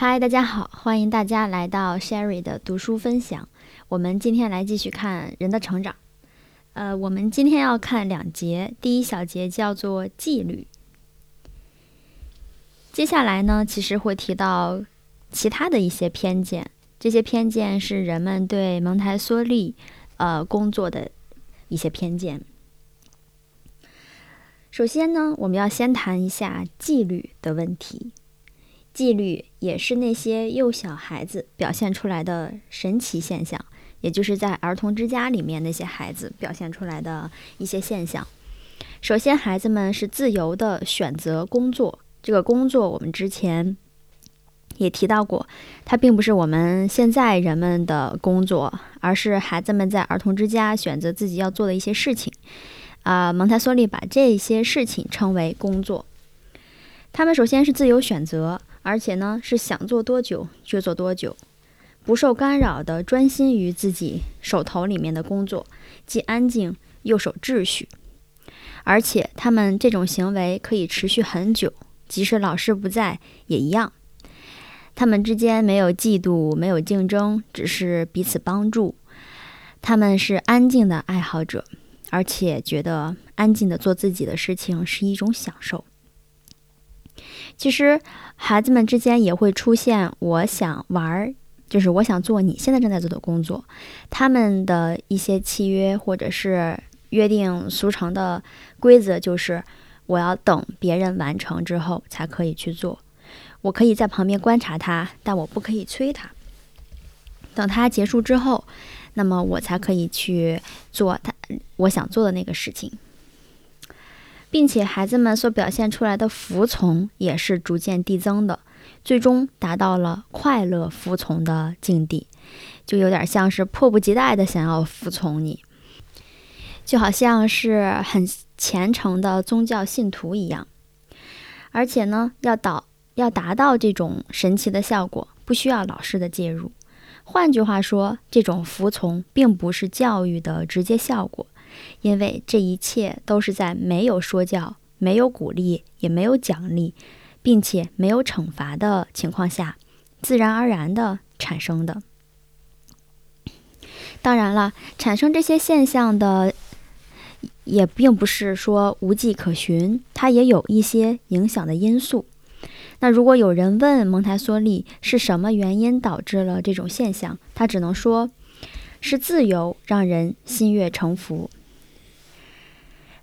嗨，大家好，欢迎大家来到 Sherry 的读书分享。我们今天来继续看人的成长。呃，我们今天要看两节，第一小节叫做纪律。接下来呢，其实会提到其他的一些偏见，这些偏见是人们对蒙台梭利呃工作的一些偏见。首先呢，我们要先谈一下纪律的问题。纪律也是那些幼小孩子表现出来的神奇现象，也就是在儿童之家里面那些孩子表现出来的一些现象。首先，孩子们是自由的选择工作，这个工作我们之前也提到过，它并不是我们现在人们的工作，而是孩子们在儿童之家选择自己要做的一些事情。啊，蒙台梭利把这些事情称为工作。他们首先是自由选择。而且呢，是想做多久就做多久，不受干扰的专心于自己手头里面的工作，既安静又守秩序。而且他们这种行为可以持续很久，即使老师不在也一样。他们之间没有嫉妒，没有竞争，只是彼此帮助。他们是安静的爱好者，而且觉得安静的做自己的事情是一种享受。其实，孩子们之间也会出现“我想玩儿”，就是我想做你现在正在做的工作。他们的一些契约或者是约定俗成的规则，就是我要等别人完成之后才可以去做。我可以在旁边观察他，但我不可以催他。等他结束之后，那么我才可以去做他我想做的那个事情。并且孩子们所表现出来的服从也是逐渐递增的，最终达到了快乐服从的境地，就有点像是迫不及待的想要服从你，就好像是很虔诚的宗教信徒一样。而且呢，要导要达到这种神奇的效果，不需要老师的介入。换句话说，这种服从并不是教育的直接效果。因为这一切都是在没有说教、没有鼓励、也没有奖励，并且没有惩罚的情况下，自然而然的产生的。当然了，产生这些现象的也并不是说无迹可寻，它也有一些影响的因素。那如果有人问蒙台梭利是什么原因导致了这种现象，他只能说是自由让人心悦诚服。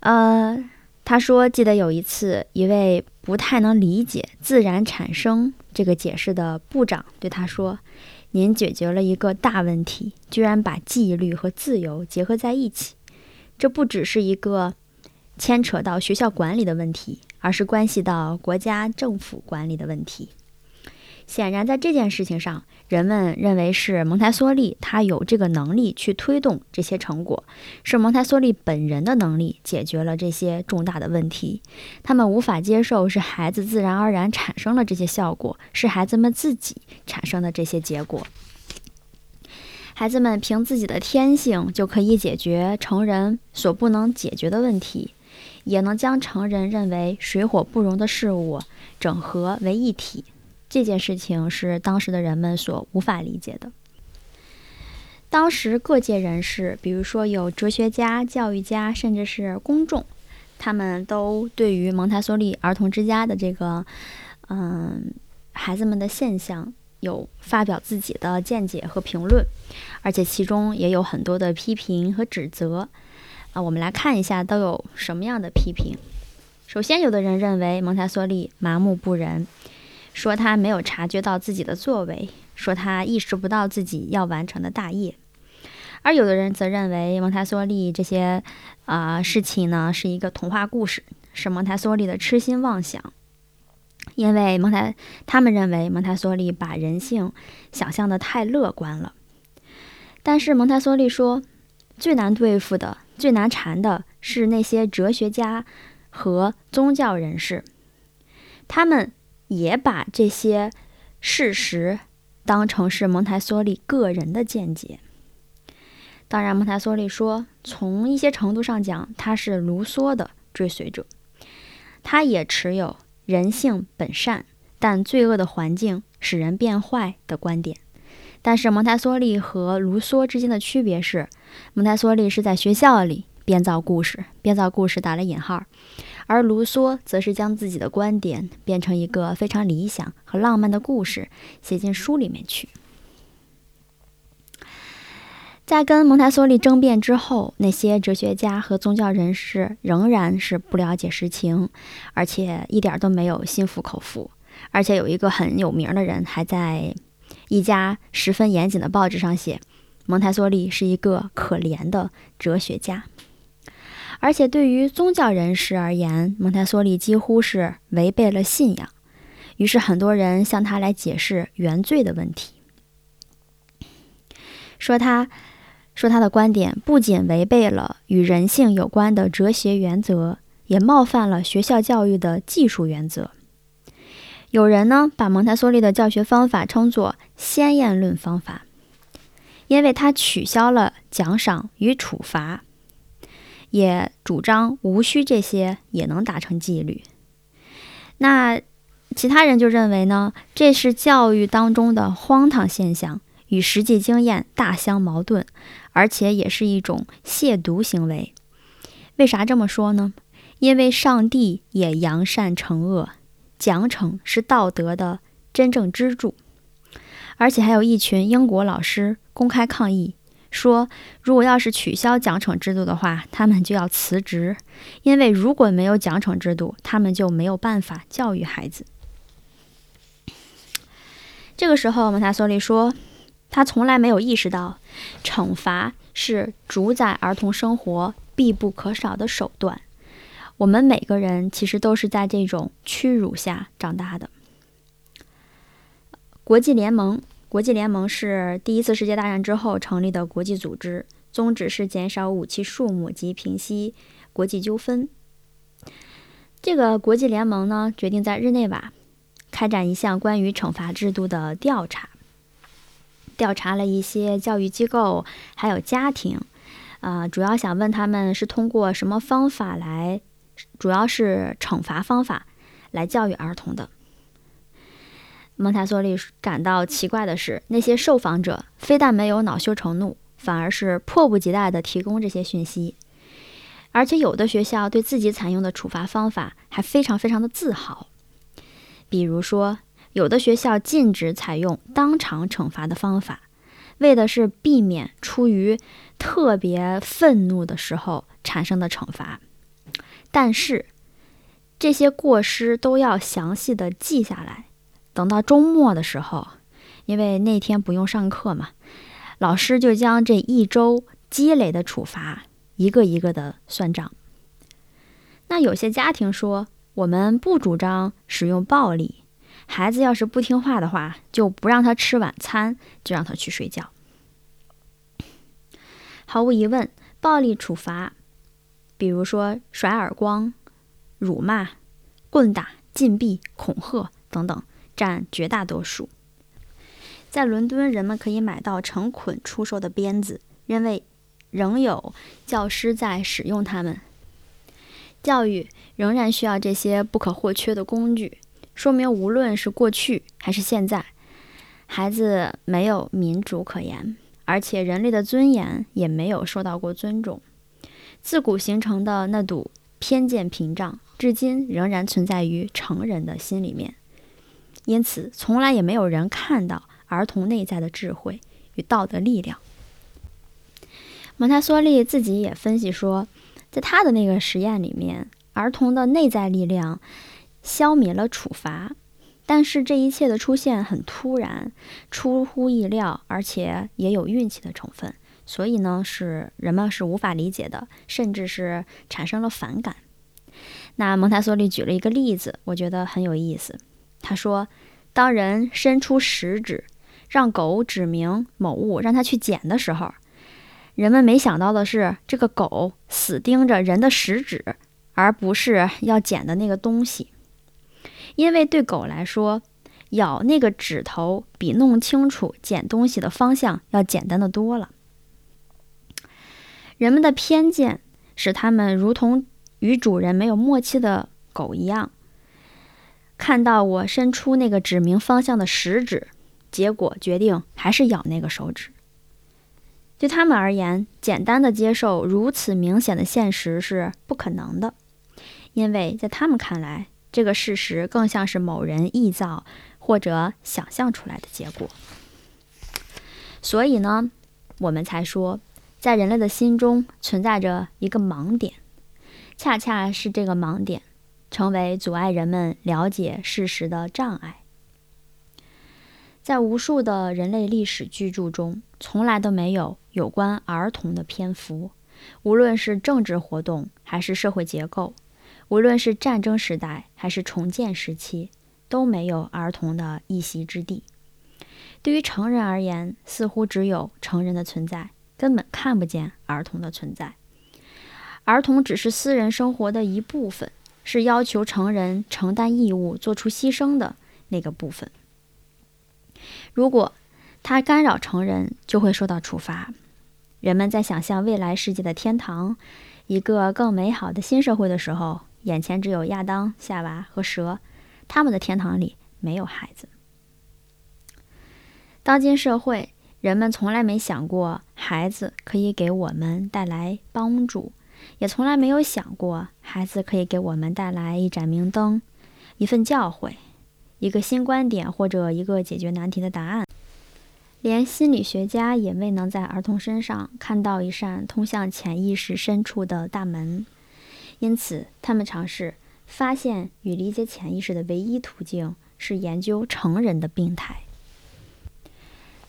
呃，他说，记得有一次，一位不太能理解“自然产生”这个解释的部长对他说：“您解决了一个大问题，居然把纪律和自由结合在一起。这不只是一个牵扯到学校管理的问题，而是关系到国家政府管理的问题。”显然，在这件事情上，人们认为是蒙台梭利他有这个能力去推动这些成果，是蒙台梭利本人的能力解决了这些重大的问题。他们无法接受是孩子自然而然产生了这些效果，是孩子们自己产生的这些结果。孩子们凭自己的天性就可以解决成人所不能解决的问题，也能将成人认为水火不容的事物整合为一体。这件事情是当时的人们所无法理解的。当时各界人士，比如说有哲学家、教育家，甚至是公众，他们都对于蒙台梭利儿童之家的这个，嗯，孩子们的现象有发表自己的见解和评论，而且其中也有很多的批评和指责。啊，我们来看一下都有什么样的批评。首先，有的人认为蒙台梭利麻木不仁。说他没有察觉到自己的作为，说他意识不到自己要完成的大业，而有的人则认为蒙台梭利这些啊事情呢是一个童话故事，是蒙台梭利的痴心妄想，因为蒙台他们认为蒙台梭利把人性想象的太乐观了。但是蒙台梭利说，最难对付的、最难缠的是那些哲学家和宗教人士，他们。也把这些事实当成是蒙台梭利个人的见解。当然，蒙台梭利说，从一些程度上讲，他是卢梭的追随者，他也持有人性本善，但罪恶的环境使人变坏的观点。但是蒙台梭利和卢梭之间的区别是，蒙台梭利是在学校里编造故事，编造故事打了引号，而卢梭则是将自己的观点变成一个非常理想和浪漫的故事，写进书里面去。在跟蒙台梭利争辩之后，那些哲学家和宗教人士仍然是不了解实情，而且一点都没有心服口服。而且有一个很有名的人还在。一家十分严谨的报纸上写，蒙台梭利是一个可怜的哲学家，而且对于宗教人士而言，蒙台梭利几乎是违背了信仰。于是很多人向他来解释原罪的问题，说他说他的观点不仅违背了与人性有关的哲学原则，也冒犯了学校教育的技术原则。有人呢把蒙台梭利的教学方法称作“先验论方法”，因为他取消了奖赏与处罚，也主张无需这些也能达成纪律。那其他人就认为呢，这是教育当中的荒唐现象，与实际经验大相矛盾，而且也是一种亵渎行为。为啥这么说呢？因为上帝也扬善惩恶。奖惩是道德的真正支柱，而且还有一群英国老师公开抗议，说如果要是取消奖惩制度的话，他们就要辞职，因为如果没有奖惩制度，他们就没有办法教育孩子。这个时候，蒙台梭利说，他从来没有意识到，惩罚是主宰儿童生活必不可少的手段。我们每个人其实都是在这种屈辱下长大的。国际联盟，国际联盟是第一次世界大战之后成立的国际组织，宗旨是减少武器数目及平息国际纠纷。这个国际联盟呢，决定在日内瓦开展一项关于惩罚制度的调查，调查了一些教育机构还有家庭，啊，主要想问他们是通过什么方法来。主要是惩罚方法来教育儿童的。蒙台梭利感到奇怪的是，那些受访者非但没有恼羞成怒，反而是迫不及待地提供这些讯息。而且有的学校对自己采用的处罚方法还非常非常的自豪。比如说，有的学校禁止采用当场惩罚的方法，为的是避免出于特别愤怒的时候产生的惩罚。但是，这些过失都要详细的记下来。等到周末的时候，因为那天不用上课嘛，老师就将这一周积累的处罚一个一个的算账。那有些家庭说，我们不主张使用暴力，孩子要是不听话的话，就不让他吃晚餐，就让他去睡觉。毫无疑问，暴力处罚。比如说甩耳光、辱骂、棍打、禁闭、恐吓等等，占绝大多数。在伦敦，人们可以买到成捆出售的鞭子，因为仍有教师在使用它们。教育仍然需要这些不可或缺的工具，说明无论是过去还是现在，孩子没有民主可言，而且人类的尊严也没有受到过尊重。自古形成的那堵偏见屏障，至今仍然存在于成人的心里面。因此，从来也没有人看到儿童内在的智慧与道德力量。蒙台梭利自己也分析说，在他的那个实验里面，儿童的内在力量消灭了处罚，但是这一切的出现很突然，出乎意料，而且也有运气的成分。所以呢，是人们是无法理解的，甚至是产生了反感。那蒙台梭利举了一个例子，我觉得很有意思。他说，当人伸出食指，让狗指明某物，让它去捡的时候，人们没想到的是，这个狗死盯着人的食指，而不是要捡的那个东西。因为对狗来说，咬那个指头比弄清楚捡东西的方向要简单的多了。人们的偏见使他们如同与主人没有默契的狗一样，看到我伸出那个指明方向的食指，结果决定还是咬那个手指。对他们而言，简单的接受如此明显的现实是不可能的，因为在他们看来，这个事实更像是某人臆造或者想象出来的结果。所以呢，我们才说，在人类的心中存在着一个盲点，恰恰是这个盲点，成为阻碍人们了解事实的障碍。在无数的人类历史巨著中，从来都没有有关儿童的篇幅。无论是政治活动，还是社会结构；无论是战争时代，还是重建时期，都没有儿童的一席之地。对于成人而言，似乎只有成人的存在，根本看不见儿童的存在。儿童只是私人生活的一部分，是要求成人承担义务、做出牺牲的那个部分。如果他干扰成人，就会受到处罚。人们在想象未来世界的天堂，一个更美好的新社会的时候，眼前只有亚当、夏娃和蛇，他们的天堂里没有孩子。当今社会，人们从来没想过孩子可以给我们带来帮助，也从来没有想过孩子可以给我们带来一盏明灯、一份教诲。一个新观点或者一个解决难题的答案，连心理学家也未能在儿童身上看到一扇通向潜意识深处的大门，因此他们尝试发现与理解潜意识的唯一途径是研究成人的病态。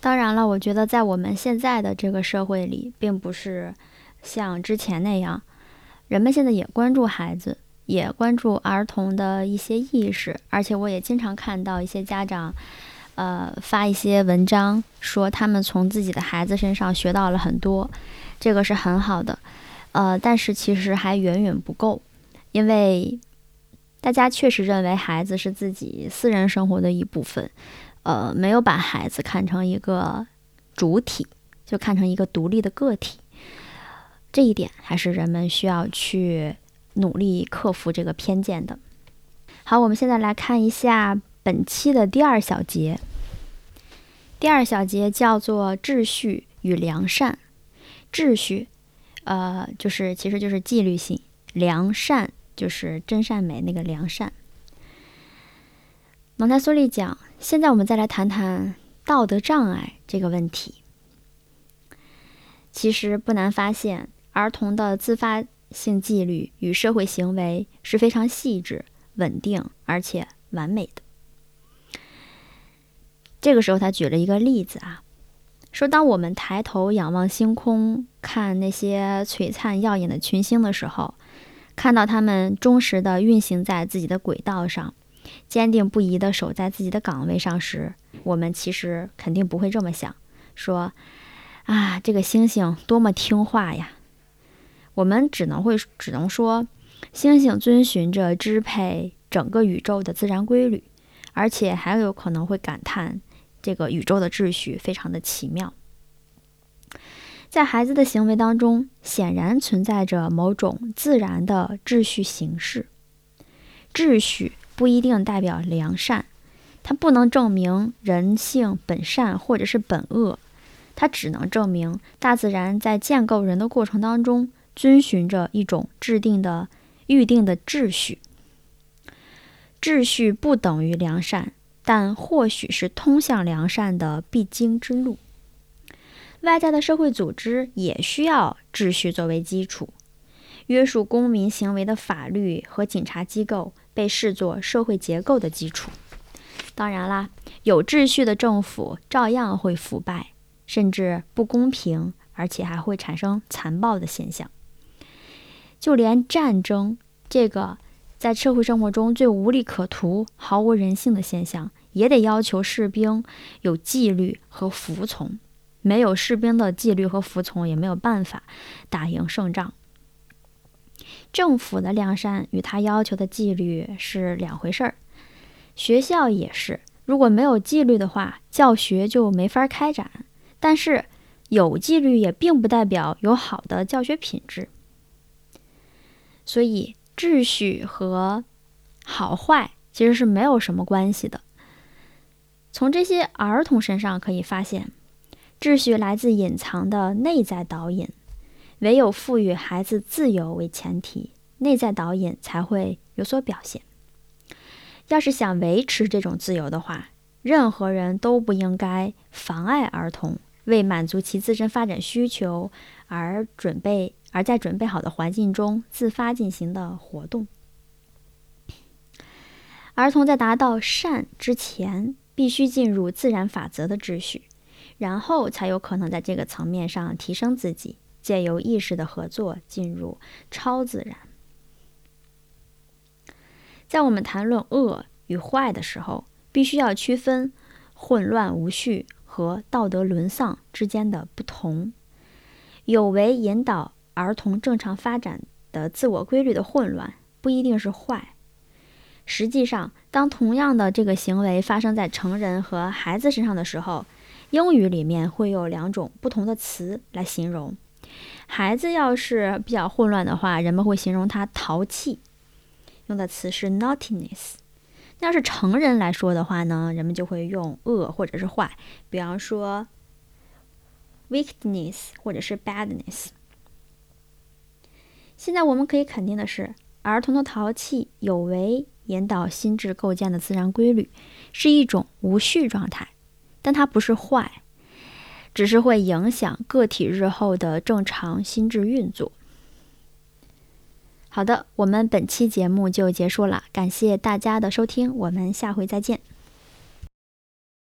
当然了，我觉得在我们现在的这个社会里，并不是像之前那样，人们现在也关注孩子。也关注儿童的一些意识，而且我也经常看到一些家长，呃，发一些文章，说他们从自己的孩子身上学到了很多，这个是很好的，呃，但是其实还远远不够，因为大家确实认为孩子是自己私人生活的一部分，呃，没有把孩子看成一个主体，就看成一个独立的个体，这一点还是人们需要去。努力克服这个偏见的。好，我们现在来看一下本期的第二小节。第二小节叫做“秩序与良善”。秩序，呃，就是其实就是纪律性；良善就是真善美那个良善。蒙台梭利讲，现在我们再来谈谈道德障碍这个问题。其实不难发现，儿童的自发。性纪律与社会行为是非常细致、稳定而且完美的。这个时候，他举了一个例子啊，说：当我们抬头仰望星空，看那些璀璨耀眼的群星的时候，看到他们忠实的运行在自己的轨道上，坚定不移的守在自己的岗位上时，我们其实肯定不会这么想：说啊，这个星星多么听话呀！我们只能会只能说，星星遵循着支配整个宇宙的自然规律，而且还有可能会感叹这个宇宙的秩序非常的奇妙。在孩子的行为当中，显然存在着某种自然的秩序形式。秩序不一定代表良善，它不能证明人性本善或者是本恶，它只能证明大自然在建构人的过程当中。遵循着一种制定的、预定的秩序。秩序不等于良善，但或许是通向良善的必经之路。外在的社会组织也需要秩序作为基础，约束公民行为的法律和警察机构被视作社会结构的基础。当然啦，有秩序的政府照样会腐败，甚至不公平，而且还会产生残暴的现象。就连战争这个在社会生活中最无利可图、毫无人性的现象，也得要求士兵有纪律和服从。没有士兵的纪律和服从，也没有办法打赢胜仗。政府的良善与他要求的纪律是两回事儿。学校也是，如果没有纪律的话，教学就没法开展。但是有纪律也并不代表有好的教学品质。所以，秩序和好坏其实是没有什么关系的。从这些儿童身上可以发现，秩序来自隐藏的内在导引，唯有赋予孩子自由为前提，内在导引才会有所表现。要是想维持这种自由的话，任何人都不应该妨碍儿童为满足其自身发展需求而准备，而在准备好的环境中自发进行的活动。儿童在达到善之前，必须进入自然法则的秩序，然后才有可能在这个层面上提升自己，借由意识的合作进入超自然。在我们谈论恶与坏的时候，必须要区分混乱无序和道德沦丧之间的不同。有为引导儿童正常发展的自我规律的混乱，不一定是坏。实际上，当同样的这个行为发生在成人和孩子身上的时候，英语里面会有两种不同的词来形容。孩子要是比较混乱的话，人们会形容他淘气。用的词是 naughtiness。那要是成人来说的话呢，人们就会用恶或者是坏，比方说 weakness 或者是 badness。现在我们可以肯定的是，儿童的淘气有违引导心智构建的自然规律，是一种无序状态，但它不是坏，只是会影响个体日后的正常心智运作。好的，我们本期节目就结束了，感谢大家的收听，我们下回再见。